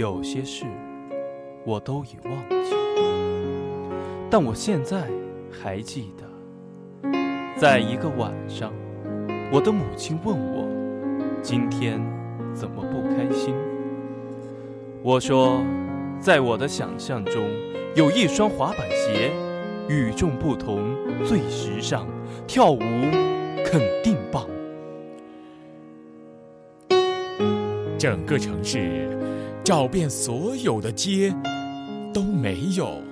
有些事我都已忘记，但我现在还记得，在一个晚上，我的母亲问我今天怎么不开心。我说，在我的想象中，有一双滑板鞋，与众不同，最时尚，跳舞肯定棒。整个城市找遍所有的街都没有。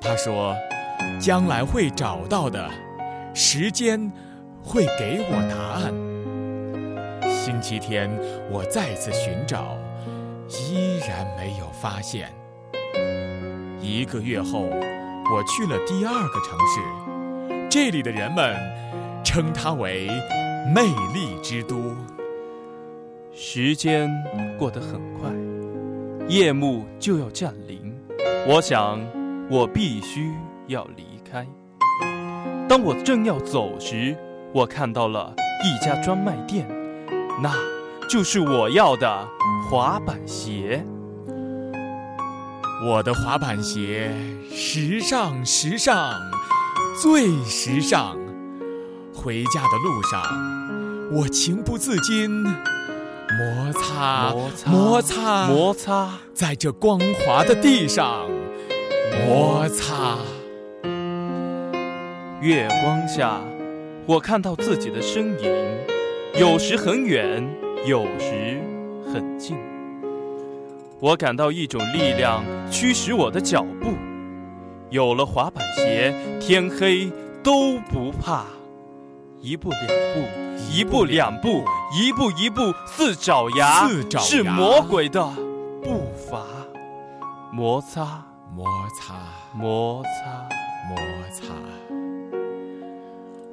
他说：“将来会找到的，时间会给我答案。”星期天我再次寻找，依然没有发现。一个月后，我去了第二个城市，这里的人们称它为“魅力之都”。时间过得很快，夜幕就要降临。我想，我必须要离开。当我正要走时，我看到了一家专卖店，那就是我要的滑板鞋。我的滑板鞋，时尚，时尚，最时尚。回家的路上，我情不自禁。摩擦，摩擦，摩擦，摩擦，在这光滑的地上摩擦。月光下，我看到自己的身影，有时很远，有时很近。我感到一种力量驱使我的脚步。有了滑板鞋，天黑都不怕。一步两步，一步两步，一步一步，似爪牙，四爪牙是魔鬼的步伐。摩擦，摩擦，摩擦，摩擦。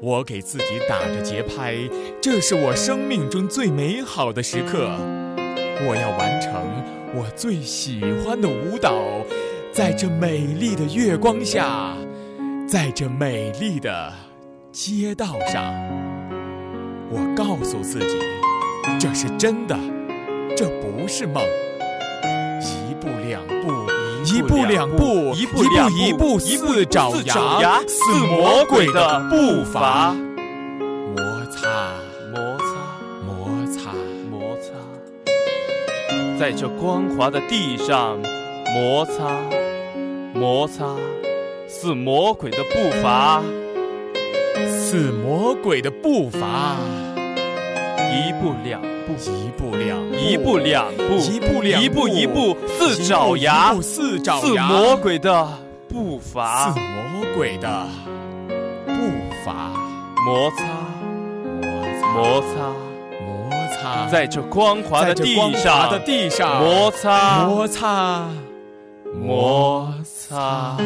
我给自己打着节拍，这是我生命中最美好的时刻。我要完成我最喜欢的舞蹈，在这美丽的月光下，在这美丽的街道上。我告诉自己，这是真的，这不是梦。一步两步，一步两步，一步两步一步一步四爪四爪牙似魔鬼的步伐。摩擦，摩擦，摩擦，摩擦，在这光滑的地上摩擦，摩擦，似魔鬼的步伐。似魔鬼的步伐。一步两步，一步两步，一步两步，一步两步。一步一步，似爪牙。似爪牙。似，魔鬼的步伐。似。魔鬼的步伐。摩擦，摩擦，摩擦，摩擦，在这光滑的地上。摩擦，摩擦，摩擦。